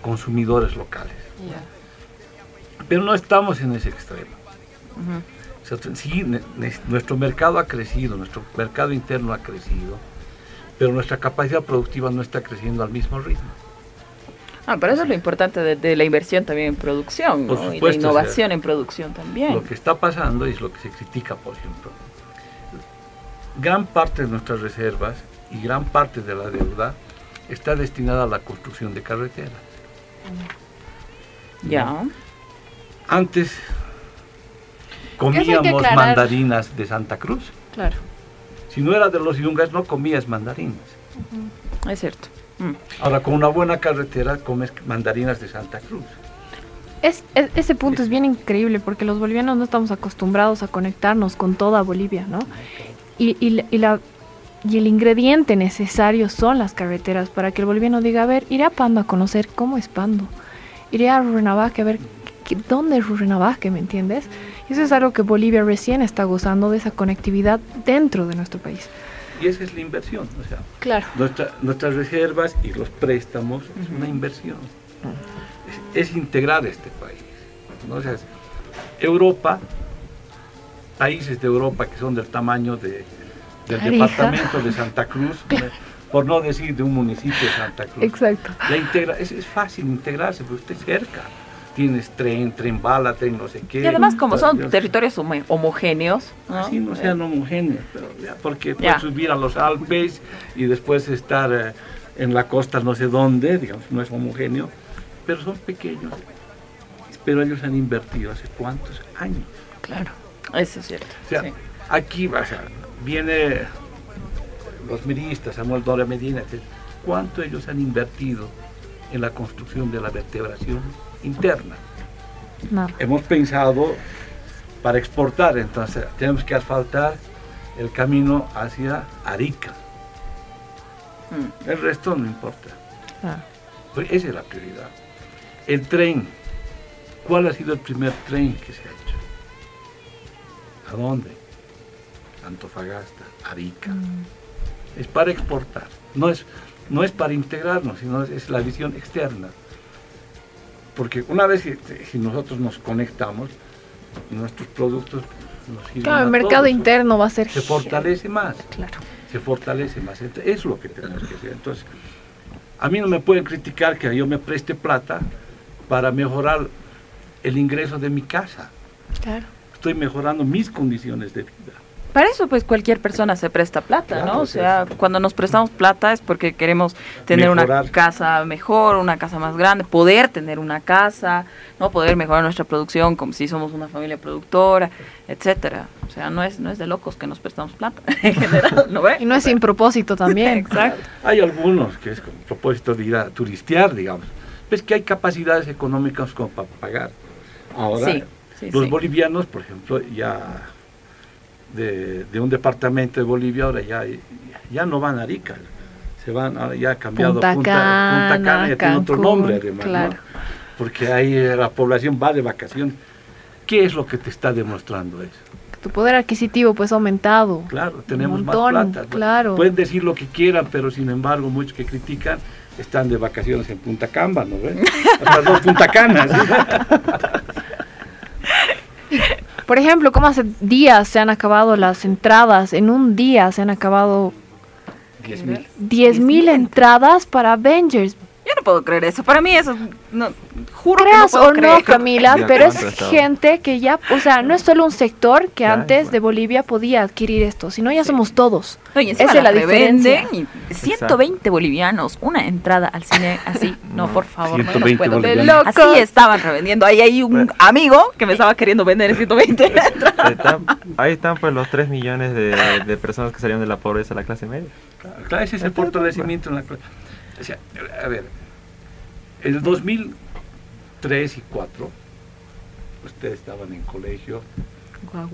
Speaker 3: consumidores locales. Pero no estamos en ese extremo.
Speaker 1: Ujú.
Speaker 3: O sea, sí, nuestro mercado ha crecido, nuestro mercado interno ha crecido, pero nuestra capacidad productiva no está creciendo al mismo ritmo.
Speaker 1: Ah, pero eso es lo importante de, de la inversión también en producción, y la innovación
Speaker 3: o sea,
Speaker 1: en producción también.
Speaker 3: Lo que está pasando es lo que se critica, por ejemplo. Gran parte de nuestras reservas y gran parte de la deuda está destinada a la construcción de carreteras.
Speaker 1: Ya.
Speaker 3: Antes comíamos mandarinas de Santa Cruz.
Speaker 2: Claro.
Speaker 3: Si no era de los yungas, no comías mandarinas.
Speaker 1: Es cierto. Mm.
Speaker 3: Ahora, con una buena carretera, comes mandarinas de Santa Cruz.
Speaker 2: Es, es- ese punto es bien increíble porque los bolivianos no estamos acostumbrados a conectarnos con toda Bolivia, ¿no? Y, el ingrediente necesario son las carreteras para que el boliviano diga, a ver, iré a Pando a conocer cómo es Pando. Iré a Rurrenabaque a ver qué- dónde es Rurrenabaque, ¿me entiendes? Eso es algo que Bolivia recién está gozando de esa conectividad dentro de nuestro país.
Speaker 3: Y esa es la inversión. O sea,
Speaker 2: Claro.
Speaker 3: nuestra- nuestras reservas y los préstamos es una inversión. Es, es integrar este país. ¿no? O sea, Europa, países de Europa que son del tamaño de, del departamento de Santa Cruz, por no decir de un municipio de Santa Cruz.
Speaker 2: Exacto.
Speaker 3: La integra es, es fácil integrarse, porque usted es cerca. Tienes tren, tren bala, tren no sé qué.
Speaker 1: Y además, como son
Speaker 3: Dios,
Speaker 1: territorios homo- homogéneos, ¿no?
Speaker 3: Así no sean homogéneos, pero ya, porque
Speaker 1: Ya.
Speaker 3: puedes subir a los Alpes y después estar eh, en la costa no sé dónde, digamos, no es homogéneo, pero son pequeños. Pero ellos han invertido hace cuántos años.
Speaker 1: Claro, eso es cierto.
Speaker 3: O sea,
Speaker 1: sí.
Speaker 3: aquí o sea, viene los miristas, Samuel Dora Medina, etc. ¿cuánto ellos han invertido en la construcción de la vertebración interna? Hemos pensado para exportar, entonces tenemos que asfaltar el camino hacia Arica.
Speaker 1: Mm.
Speaker 3: El resto no importa.
Speaker 2: Ah.
Speaker 3: Pues esa es la prioridad. El tren. ¿Cuál ha sido el primer tren que se ha hecho? ¿A dónde? Antofagasta, Arica. Es para exportar. No es, no es para integrarnos, sino es, es la visión externa. Porque una vez que si nosotros nos conectamos, nuestros productos nos
Speaker 2: Claro, el mercado
Speaker 3: todos.
Speaker 2: interno va a ser...
Speaker 3: se fortalece más
Speaker 2: Claro.
Speaker 3: se fortalece más. Ent- Es lo que tenemos que hacer. Entonces, a mí no me pueden criticar que yo me preste plata para mejorar el ingreso de mi casa.
Speaker 2: Claro.
Speaker 3: Estoy mejorando mis condiciones de vida.
Speaker 1: Para eso, pues cualquier persona se presta plata,
Speaker 3: Claro,
Speaker 1: ¿no? O sea,
Speaker 3: sí.
Speaker 1: cuando nos prestamos plata es porque queremos tener una casa mejor, una casa más grande, poder tener una casa, ¿no? Poder mejorar nuestra producción, como si somos una familia productora, etcétera. O sea, no es, no es de locos que nos prestamos plata, en general, ¿no ve?
Speaker 2: Y no es sin propósito también.
Speaker 1: Exacto.
Speaker 3: Hay algunos que es con propósito de ir a turistear, digamos. Ves que hay capacidades económicas como para pagar. Ahora,
Speaker 1: Sí, sí,
Speaker 3: los
Speaker 1: sí.
Speaker 3: bolivianos, por ejemplo, ya de, de un departamento de Bolivia, ahora ya, ya no van a Arica. Se van, ahora ya ha cambiado
Speaker 2: Punta Cana,
Speaker 3: Punta Cana ya tiene otro nombre, además. Porque ahí la población va de vacaciones. ¿Qué es lo que te está demostrando eso?
Speaker 2: Tu poder adquisitivo pues ha aumentado.
Speaker 3: Claro, tenemos
Speaker 2: montón,
Speaker 3: más plata.
Speaker 2: claro.
Speaker 3: Pueden decir lo que quieran, pero sin embargo, muchos que critican están de vacaciones en Punta Camba, ¿no ves? Perdón, Punta Cana.
Speaker 2: Por ejemplo, como hace días se han acabado las entradas, en un día se han acabado
Speaker 3: 10.000.
Speaker 2: 10.000 entradas para Avengers.
Speaker 1: No puedo creer eso. Para mí eso, no, juro que no
Speaker 2: Creas
Speaker 1: puedo
Speaker 2: o no,
Speaker 1: creer.
Speaker 2: Camila,
Speaker 4: Ya,
Speaker 2: pero
Speaker 4: ¿cuánto
Speaker 2: es gente que ya, o sea, no es solo un sector que
Speaker 4: Ya,
Speaker 2: antes
Speaker 4: igual.
Speaker 2: de Bolivia podía adquirir esto, sino ya somos todos.
Speaker 1: No, y
Speaker 2: Esa es
Speaker 1: la
Speaker 2: diferencia.
Speaker 1: y 120 bolivianos, una entrada al cine así. No, por favor, no, no
Speaker 3: 120
Speaker 1: puedo.
Speaker 3: bolivianos.
Speaker 1: Así estaban revendiendo. Ahí hay un
Speaker 4: Bueno.
Speaker 1: amigo que me estaba queriendo vender 120 entradas.
Speaker 4: Están- ahí están pues los 3 millones de, de personas que salieron de la pobreza a la clase media.
Speaker 3: Claro, ese es el fortalecimiento en la cla- o sea, a ver, el 2003 y 4 ustedes estaban en colegio,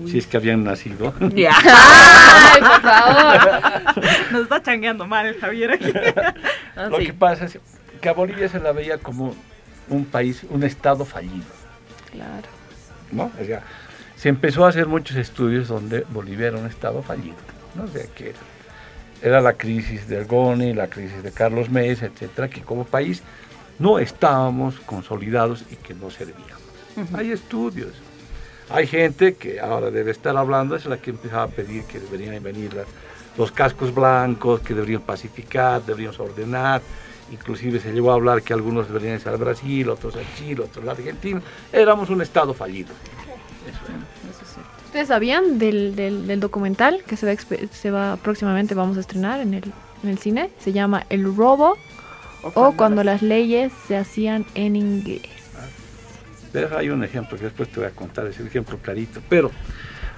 Speaker 3: si es que habían nacido.
Speaker 1: Ya.
Speaker 2: Ay, por favor.
Speaker 1: Nos está changueando mal el Javier aquí. Ah,
Speaker 3: Lo
Speaker 1: sí.
Speaker 3: que pasa es que a Bolivia se la veía como un país, un estado fallido.
Speaker 1: Claro.
Speaker 3: ¿no? O sea, se empezó a hacer muchos estudios donde Bolivia era un estado fallido, ¿no? O sea, que era, era la crisis del Goni, la crisis de Carlos Mesa, etcétera, que como país no estábamos consolidados y que no servíamos. Hay estudios. Hay gente que ahora debe estar hablando, es la que empezaba a pedir que deberían venir las- los cascos blancos, que deberían pacificar, deberíamos ordenar. Inclusive se llegó a hablar que algunos deberían irse al Brasil, otros a Chile, otros a Argentina. Éramos un estado fallido.
Speaker 2: ¿Ustedes sabían del, del, del documental que se va, se va próximamente vamos a estrenar en el, en el cine? Se llama El robo o cuando las leyes se hacían en inglés.
Speaker 3: Pero hay un ejemplo que después te voy a contar, es el ejemplo clarito. Pero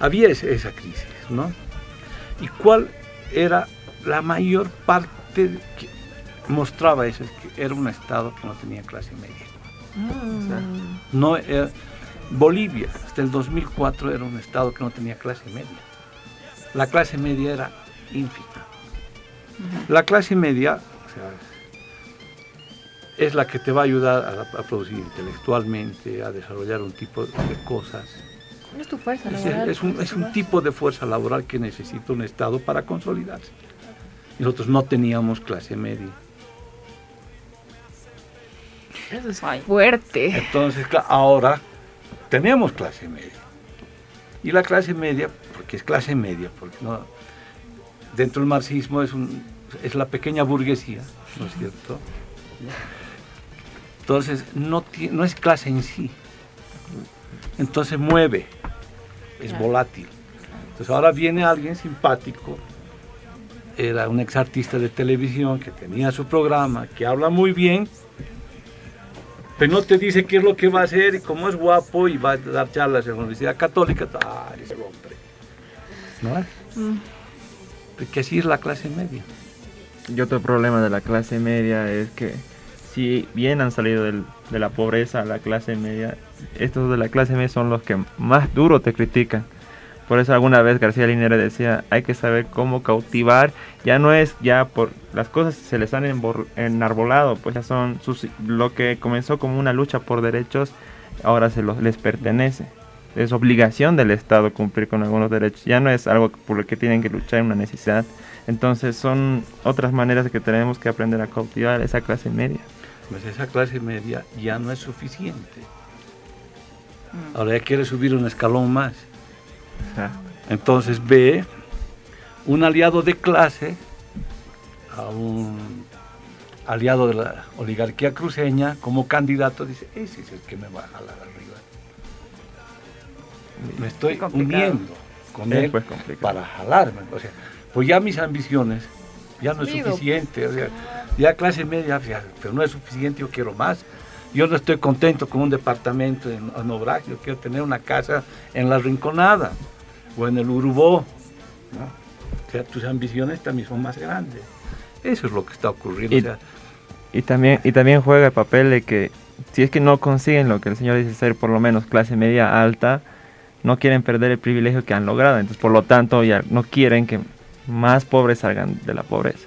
Speaker 3: había esa crisis, ¿no? ¿Y cuál era la mayor parte que mostraba eso? Es que era un Estado que no tenía clase media. No era- Bolivia, hasta el 2004, era un Estado que no tenía clase media. La clase media era ínfima. La clase media o sea, es la que te va a ayudar a, a producir intelectualmente, a desarrollar un tipo de cosas.
Speaker 2: Es tu fuerza laboral.
Speaker 3: es un, es un tipo de fuerza laboral que necesita un Estado para consolidarse. Nosotros no teníamos clase media.
Speaker 2: Eso es
Speaker 1: Ay.
Speaker 2: fuerte.
Speaker 3: Entonces, ahora tenemos clase media. Y la clase media, porque es clase media, porque no, dentro del marxismo es, un, es la pequeña burguesía, ¿no es cierto? Entonces, no, no es clase en sí. Entonces mueve, es
Speaker 1: Claro.
Speaker 3: volátil. Entonces ahora viene alguien simpático, era un ex artista de televisión que tenía su programa, que habla muy bien, pero no te dice qué es lo que va a hacer y como es guapo y va a dar charlas en la Universidad Católica, ¡ah, ese hombre! ¿No?
Speaker 2: Mm.
Speaker 3: Porque así es la clase media.
Speaker 4: Y otro problema de la clase media es que si bien han salido del- de la pobreza a la clase media, estos de la clase media son los que más duro te critican. Por eso alguna vez García Linera decía, hay que saber cómo cautivar, ya no es ya por las cosas se les han enarbolado, pues ya son sus, lo que comenzó como una lucha por derechos, ahora se los, les pertenece. Es obligación del Estado cumplir con algunos derechos, ya no es algo por lo que tienen que luchar, una necesidad. Entonces son otras maneras que tenemos que aprender a cautivar esa clase media.
Speaker 3: Pues esa clase media ya no es suficiente. Ahora ya quiere subir un escalón más.
Speaker 4: Sea,
Speaker 3: Entonces ve un aliado de clase a un aliado de la oligarquía cruceña como candidato, dice, ese es el que me va a jalar arriba. Me estoy uniendo con él
Speaker 4: pues,
Speaker 3: para jalarme. O sea, pues ya mis ambiciones ya no es suficiente. o sea, ya clase media, pero no es suficiente, yo quiero más. Yo no estoy contento con un departamento en, en Obraje, yo quiero tener una casa en La Rinconada o en el Urubó. ¿no? O sea, tus ambiciones también son más grandes. Eso es lo que está ocurriendo.
Speaker 4: Y-
Speaker 3: o sea,
Speaker 4: Y también, y también juega el papel de que si es que no consiguen lo que el señor dice ser por lo menos clase media alta, no quieren perder el privilegio que han logrado. Entonces, por lo tanto, ya no quieren que más pobres salgan de la pobreza.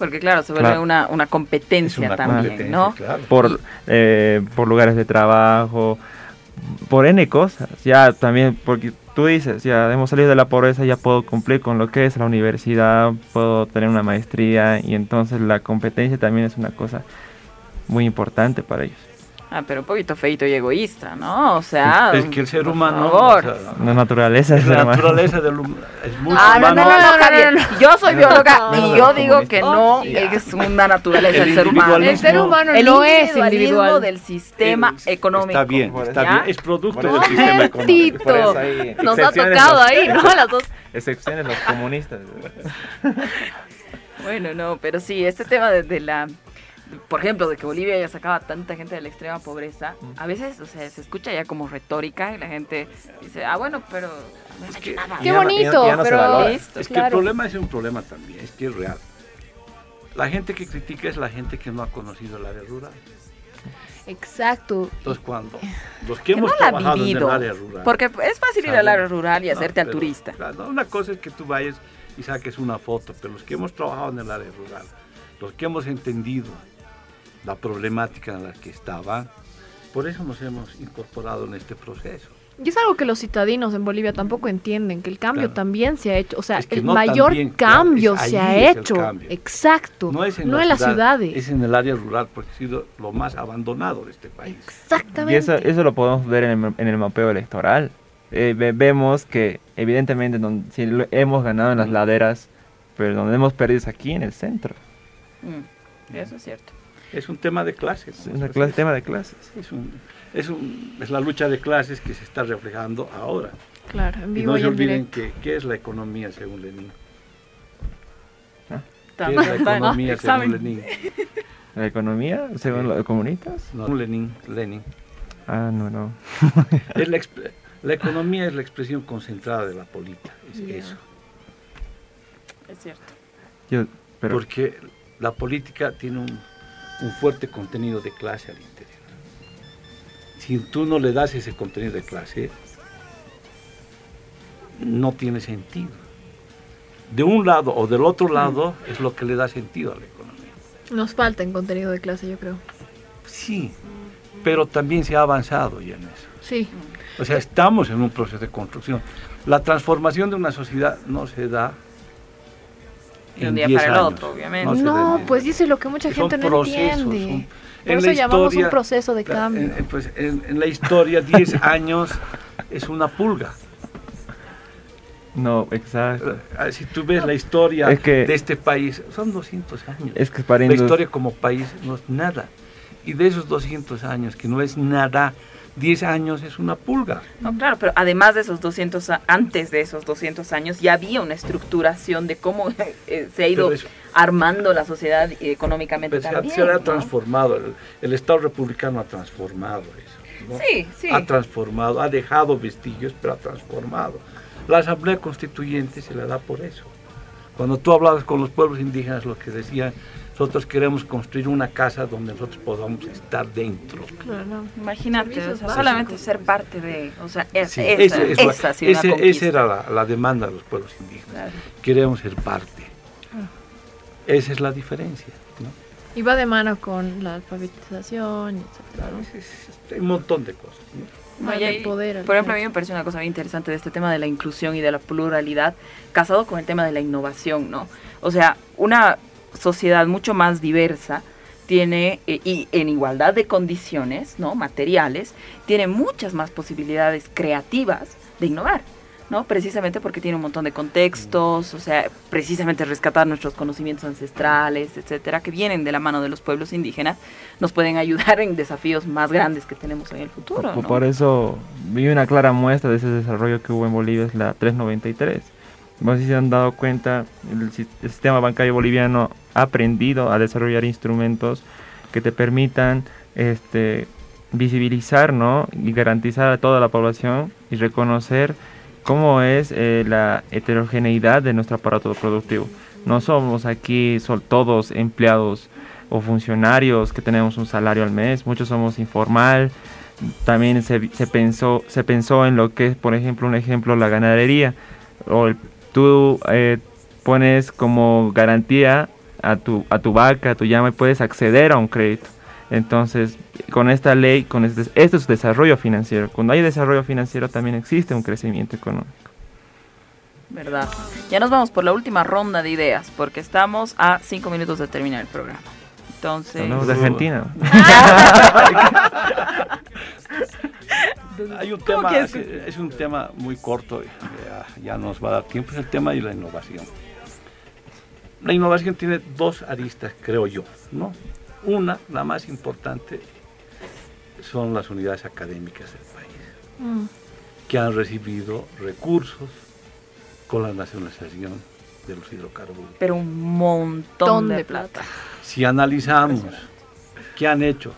Speaker 1: Porque claro, se vuelve
Speaker 4: Claro.
Speaker 1: una, una competencia
Speaker 3: una
Speaker 1: también,
Speaker 3: competencia,
Speaker 1: ¿no?
Speaker 3: claro.
Speaker 4: Por, eh, por lugares de trabajo, por N cosas. Ya también, porque tú dices, ya hemos salido de la pobreza, ya puedo cumplir con lo que es la universidad, puedo tener una maestría y entonces la competencia también es una cosa muy importante para ellos.
Speaker 1: Ah, pero un poquito feito y egoísta, ¿no? O sea,
Speaker 3: es que el ser
Speaker 1: por
Speaker 3: humano,
Speaker 1: favor.
Speaker 3: o sea,
Speaker 4: La naturaleza es
Speaker 3: la naturaleza del hum- es muy
Speaker 1: Ah, no, no,
Speaker 3: humano.
Speaker 1: no, no,
Speaker 2: no,
Speaker 1: Javier. Yo soy bióloga
Speaker 4: No,
Speaker 1: y
Speaker 4: no,
Speaker 1: yo digo que no
Speaker 2: Oh,
Speaker 1: es una naturaleza
Speaker 3: El
Speaker 1: ser humano.
Speaker 2: El ser humano
Speaker 1: El
Speaker 2: no es individual.
Speaker 1: del sistema económico.
Speaker 3: Está bien, está bien. Es producto del sistema económico.
Speaker 2: Por eso
Speaker 4: ahí,
Speaker 2: Nos ha tocado
Speaker 4: los-
Speaker 2: ahí, ¿no? Las dos.
Speaker 4: Excepciones los comunistas.
Speaker 1: Bueno, no, pero sí, este tema de, de la... Por ejemplo, de que Bolivia ya sacaba tanta gente de la extrema pobreza, a veces, o sea, se escucha ya como retórica y la gente dice, ah, bueno, pero es que.
Speaker 2: Qué bonito,
Speaker 4: ya no se
Speaker 2: pero.
Speaker 1: Listo,
Speaker 3: Es que
Speaker 2: claro.
Speaker 3: el problema es un problema también, es que es real. La gente que critica es la gente que no ha conocido el área rural.
Speaker 2: Exacto.
Speaker 3: Entonces, cuando los que
Speaker 1: Que
Speaker 3: hemos
Speaker 1: no la ha
Speaker 3: trabajado en el
Speaker 1: vivido.
Speaker 3: área rural.
Speaker 1: Porque es fácil ir al área rural y
Speaker 3: No,
Speaker 1: hacerte al turista.
Speaker 3: claro, una cosa es que tú vayas y saques una foto, pero los que hemos trabajado en el área rural, los que hemos entendido la problemática en la que estaban, por eso nos hemos incorporado en este proceso.
Speaker 2: Y es algo que los citadinos en Bolivia tampoco entienden, que el cambio
Speaker 3: Claro.
Speaker 2: también se ha hecho, o sea,
Speaker 3: Es que
Speaker 2: el
Speaker 3: no
Speaker 2: mayor
Speaker 3: también, claro,
Speaker 2: cambio
Speaker 3: es
Speaker 2: se ha hecho. Exacto.
Speaker 3: No es en,
Speaker 2: no
Speaker 3: la
Speaker 2: en las
Speaker 3: ciudad,
Speaker 2: ciudades.
Speaker 3: es en el área rural, porque ha sido lo más abandonado de este país.
Speaker 2: Exactamente.
Speaker 4: Y eso, eso lo podemos ver en el, en el mapeo electoral. Eh, ve- vemos que evidentemente donde, si lo- hemos ganado en las laderas, pero donde hemos perdido es aquí en el centro.
Speaker 1: Mm, Eso es cierto.
Speaker 3: Es un tema de clases.
Speaker 4: Es
Speaker 3: ¿no?
Speaker 4: un clase- tema de clases.
Speaker 3: Es, un- es, un- es la lucha de clases que se está reflejando ahora.
Speaker 2: Claro, en
Speaker 3: Y
Speaker 2: vivo
Speaker 3: no
Speaker 2: y,
Speaker 3: se
Speaker 2: en
Speaker 3: olviden que qué es la economía según Lenin. ¿Qué es la economía según Lenin?
Speaker 4: ¿La economía, según los comunistas?
Speaker 3: No, Lenin, Lenin.
Speaker 4: Ah, no, no.
Speaker 3: Es la, la economía es la expresión concentrada de la política. Es eso.
Speaker 1: Es cierto.
Speaker 4: Yo, pero,
Speaker 3: Porque la política tiene un, un fuerte contenido de clase al interior. Si tú no le das ese contenido de clase, no tiene sentido. De un lado o del otro lado es lo que le da sentido a la economía.
Speaker 2: Nos falta en contenido de clase, yo creo.
Speaker 3: Sí, pero también se ha avanzado ya en eso.
Speaker 2: Sí.
Speaker 3: O sea, estamos en un proceso de construcción. La transformación de una sociedad no se da
Speaker 1: De un día
Speaker 3: 10
Speaker 1: para el
Speaker 3: años.
Speaker 1: otro, obviamente.
Speaker 3: No se da en
Speaker 2: No,
Speaker 3: 10
Speaker 2: pues
Speaker 3: años.
Speaker 2: dice lo que mucha gente no
Speaker 3: procesos,
Speaker 2: entiende.
Speaker 3: son-
Speaker 2: Por
Speaker 3: en
Speaker 2: eso
Speaker 3: la
Speaker 2: llamamos
Speaker 3: historia-
Speaker 2: un proceso de cambio.
Speaker 3: en- pues, en, en la historia, 10 años es una pulga.
Speaker 4: no, exacto.
Speaker 3: Eh, Si tú ves la historia
Speaker 4: Es que-
Speaker 3: de este país, son 200 años.
Speaker 4: Es que para
Speaker 3: la historia como país no es nada. Y de esos 200 años, que no es nada, 10 años es una pulga.
Speaker 1: No, claro, pero además de esos 200, a- antes de esos 200 años, ya había una estructuración de cómo eh, se ha ido
Speaker 3: eso-
Speaker 1: armando la sociedad económicamente
Speaker 3: Pues
Speaker 1: también.
Speaker 3: se ha
Speaker 1: ¿no?
Speaker 3: transformado, el, el Estado republicano ha transformado eso. ¿no?
Speaker 1: Sí, sí.
Speaker 3: Ha transformado, ha dejado vestigios, pero ha transformado. La Asamblea Constituyente se le da por eso. Cuando tú hablabas con los pueblos indígenas, lo que decían, nosotros queremos construir una casa donde nosotros podamos estar dentro.
Speaker 2: Claro.
Speaker 1: Imagínate, o sea, solamente ser parte de, o sea, es,
Speaker 3: Sí,
Speaker 1: esa,
Speaker 3: ese- es la-
Speaker 1: esa ha sido una
Speaker 3: ese- esa era la, la demanda de los pueblos indígenas.
Speaker 1: Claro.
Speaker 3: Queremos ser parte.
Speaker 1: Ah.
Speaker 3: Esa es la diferencia. ¿no?
Speaker 2: Y va de mano con la alfabetización, etcétera.
Speaker 3: Claro, hay un montón de cosas. ¿no?
Speaker 1: No, y
Speaker 2: Darle
Speaker 1: ahí,
Speaker 2: poder
Speaker 1: por ejemplo, a mí me parece una cosa bien interesante de este tema de la inclusión y de la pluralidad, casado con el tema de la innovación, ¿no? O sea, una sociedad mucho más diversa tiene, eh, y en igualdad de condiciones, ¿no? Materiales, tiene muchas más posibilidades creativas de innovar. ¿no? Precisamente porque tiene un montón de contextos, o sea, precisamente rescatar nuestros conocimientos ancestrales, etcétera, que vienen de la mano de los pueblos indígenas, nos pueden ayudar en desafíos más grandes que tenemos en el futuro.
Speaker 4: Por,
Speaker 1: ¿no?
Speaker 4: por eso vi una clara muestra de ese desarrollo que hubo en Bolivia, es la 393. No sé si se han dado cuenta, el, si- el sistema bancario boliviano ha aprendido a desarrollar instrumentos que te permitan este, visibilizar ¿no? y garantizar a toda la población y reconocer cómo es eh, la heterogeneidad de nuestro aparato productivo. No somos aquí sol- todos empleados o funcionarios que tenemos un salario al mes, muchos somos informal, también se, se pensó se pensó en lo que es por ejemplo un ejemplo la ganadería o el- tú eh, pones como garantía a tu a tu vaca a tu llama y puedes acceder a un crédito. Entonces con esta ley con este, esto es desarrollo financiero. Cuando hay desarrollo financiero también existe un crecimiento económico.
Speaker 1: ¿Verdad? Ya nos vamos por la última ronda de ideas, porque estamos a cinco minutos de terminar el programa. Entonces...
Speaker 4: hablamos de Argentina.
Speaker 3: Hay un
Speaker 1: ¿Cómo
Speaker 3: tema, es, es un tema muy corto, ya, ya nos va a dar tiempo, es el tema de la innovación. La innovación tiene dos aristas, creo yo, ¿no? Una, la más importante, son las unidades académicas del país,
Speaker 2: Mm.
Speaker 3: que han recibido recursos con la nacionalización de los hidrocarburos.
Speaker 1: Pero un montón de, plata.
Speaker 3: Si analizamos qué han hecho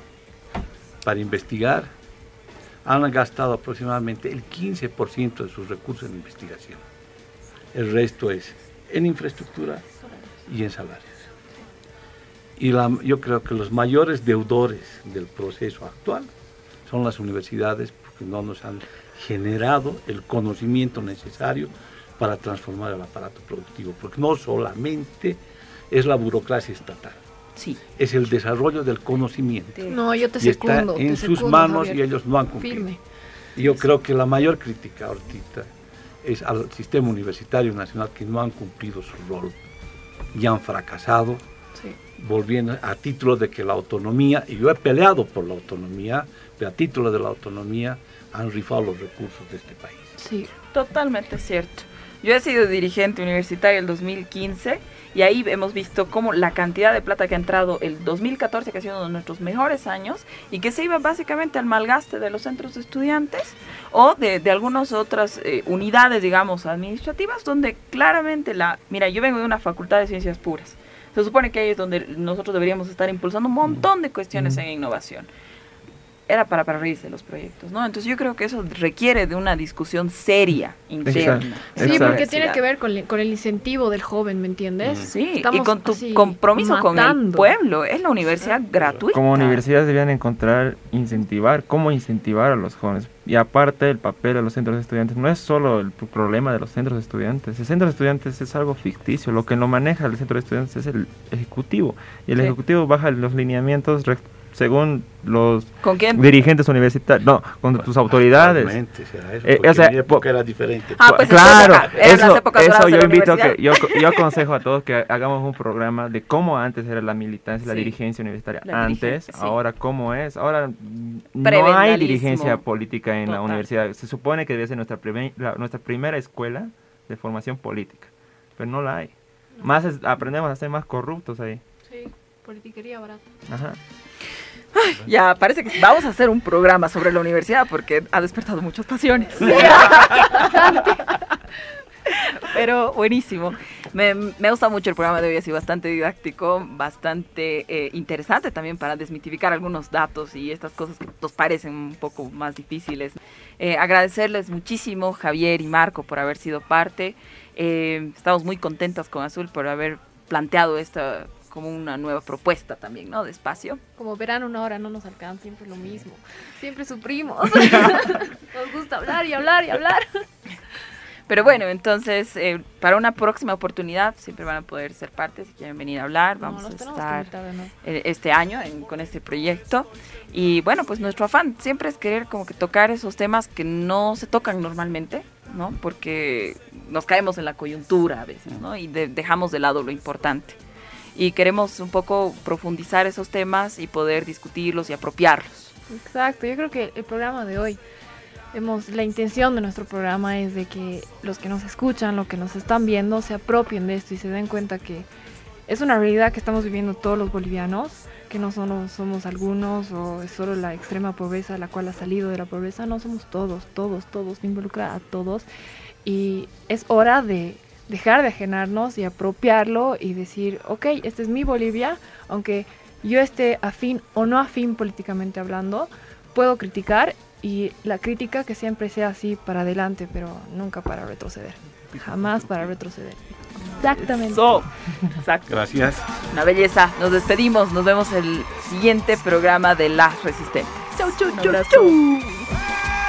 Speaker 3: para investigar, han gastado aproximadamente el 15% de sus recursos en investigación. El resto es en infraestructura y en salarios. Y yo creo que los mayores deudores del proceso actual son las universidades porque no nos han generado el conocimiento necesario para transformar el aparato productivo, porque no solamente es la burocracia estatal,
Speaker 1: Sí.
Speaker 3: es el desarrollo del conocimiento.
Speaker 2: No, yo te
Speaker 3: y está
Speaker 2: secundo.
Speaker 3: en
Speaker 2: te
Speaker 3: sus
Speaker 2: secundo,
Speaker 3: manos
Speaker 2: Javier.
Speaker 3: y ellos no han cumplido.
Speaker 2: Firme.
Speaker 3: Y yo creo que la mayor crítica ahorita es al sistema universitario nacional que no han cumplido su rol y han fracasado,
Speaker 2: Sí.
Speaker 3: volviendo a título de que la autonomía, y yo he peleado por la autonomía, pero a título de la autonomía han rifado los recursos de este país.
Speaker 2: Sí.
Speaker 1: Totalmente cierto. Yo he sido dirigente universitario el 2015 y ahí hemos visto cómo la cantidad de plata que ha entrado el 2014, que ha sido uno de nuestros mejores años, y que se iba básicamente al malgaste de los centros de estudiantes o de, de algunas otras eh, unidades, digamos, administrativas, donde claramente la... Mira, yo vengo de una facultad de ciencias puras. Se supone que ahí es donde nosotros deberíamos estar impulsando un montón de cuestiones en innovación era para, para reírse de los proyectos, ¿no? Entonces yo creo que eso requiere de una discusión seria, interna.
Speaker 2: Sí,
Speaker 4: Exacto.
Speaker 2: porque tiene que ver con, el- con el incentivo del joven, ¿me entiendes?
Speaker 1: Sí, y con tu compromiso con el pueblo. Es la universidad gratuita.
Speaker 4: Como universidades debían encontrar, incentivar, cómo incentivar a los jóvenes. Y aparte, el papel de los centros de estudiantes no es solo el problema de los centros de estudiantes. El centro de estudiantes es algo ficticio. Lo que lo maneja el centro de estudiantes es el ejecutivo. Y el
Speaker 1: Sí.
Speaker 4: ejecutivo baja los lineamientos según los
Speaker 1: ¿Con quién?
Speaker 4: dirigentes universitarios. No, con tus autoridades.
Speaker 3: Actualmente será eso,
Speaker 4: Eh, o sea,
Speaker 3: en mi época
Speaker 4: po-
Speaker 3: era diferente.
Speaker 1: Ah, pues,
Speaker 4: claro, eso, eso yo invito a que yo, yo aconsejo a todos que hagamos un programa de cómo antes era la militancia, la dirigencia universitaria.
Speaker 1: La
Speaker 4: antes,
Speaker 1: sí.
Speaker 4: ahora cómo es. Ahora no hay dirigencia política en la universidad. Se supone que debe ser nuestra, primer- la- nuestra primera escuela de formación política, pero no la hay. Más es- aprendemos a ser más corruptos ahí.
Speaker 2: Sí, politiquería barata.
Speaker 4: Ajá.
Speaker 1: Ya, parece que vamos a hacer un programa sobre la universidad porque ha despertado muchas pasiones. Pero buenísimo. Me, me ha gustado mucho el programa de hoy, ha sido bastante didáctico, bastante eh, interesante también para desmitificar algunos datos y estas cosas que nos parecen un poco más difíciles. Eh, agradecerles muchísimo, Javier y Marco, por haber sido parte. Eh, estamos muy contentas con Azul por haber planteado esta como una nueva propuesta también, ¿no? De espacio.
Speaker 2: Como verán, una hora no nos alcanza, siempre lo mismo. Siempre sufrimos. nos gusta hablar y hablar y hablar.
Speaker 1: Pero bueno, entonces, eh, para una próxima oportunidad siempre van a poder ser parte si quieren venir a hablar.
Speaker 2: No,
Speaker 1: Vamos a estar
Speaker 2: invitar nuevo.
Speaker 1: eh, este año en- con este proyecto. Y bueno, pues nuestro afán siempre es querer como que tocar esos temas que no se tocan normalmente, ¿no? Porque nos caemos en la coyuntura a veces, ¿no? Y de- dejamos de lado lo importante. Y queremos un poco profundizar esos temas y poder discutirlos y apropiarlos.
Speaker 2: Exacto, yo creo que el programa de hoy, hemos, la intención de nuestro programa es de que los que nos escuchan, los que nos están viendo, se apropien de esto y se den cuenta que es una realidad que estamos viviendo todos los bolivianos, que no solo somos algunos o es solo la extrema pobreza la cual ha salido de la pobreza, no somos todos, todos, todos, involucra a todos y es hora de dejar de ajenarnos y apropiarlo y decir, ok, este es mi Bolivia, aunque yo esté afín o no afín políticamente hablando, puedo criticar y la crítica que siempre sea así para adelante, pero nunca para retroceder. Jamás para retroceder. Exactamente.
Speaker 1: So, exacto.
Speaker 3: Gracias.
Speaker 1: Una belleza. Nos despedimos. Nos vemos el siguiente programa de Las Resistentes. Chau, chau, chau, chau.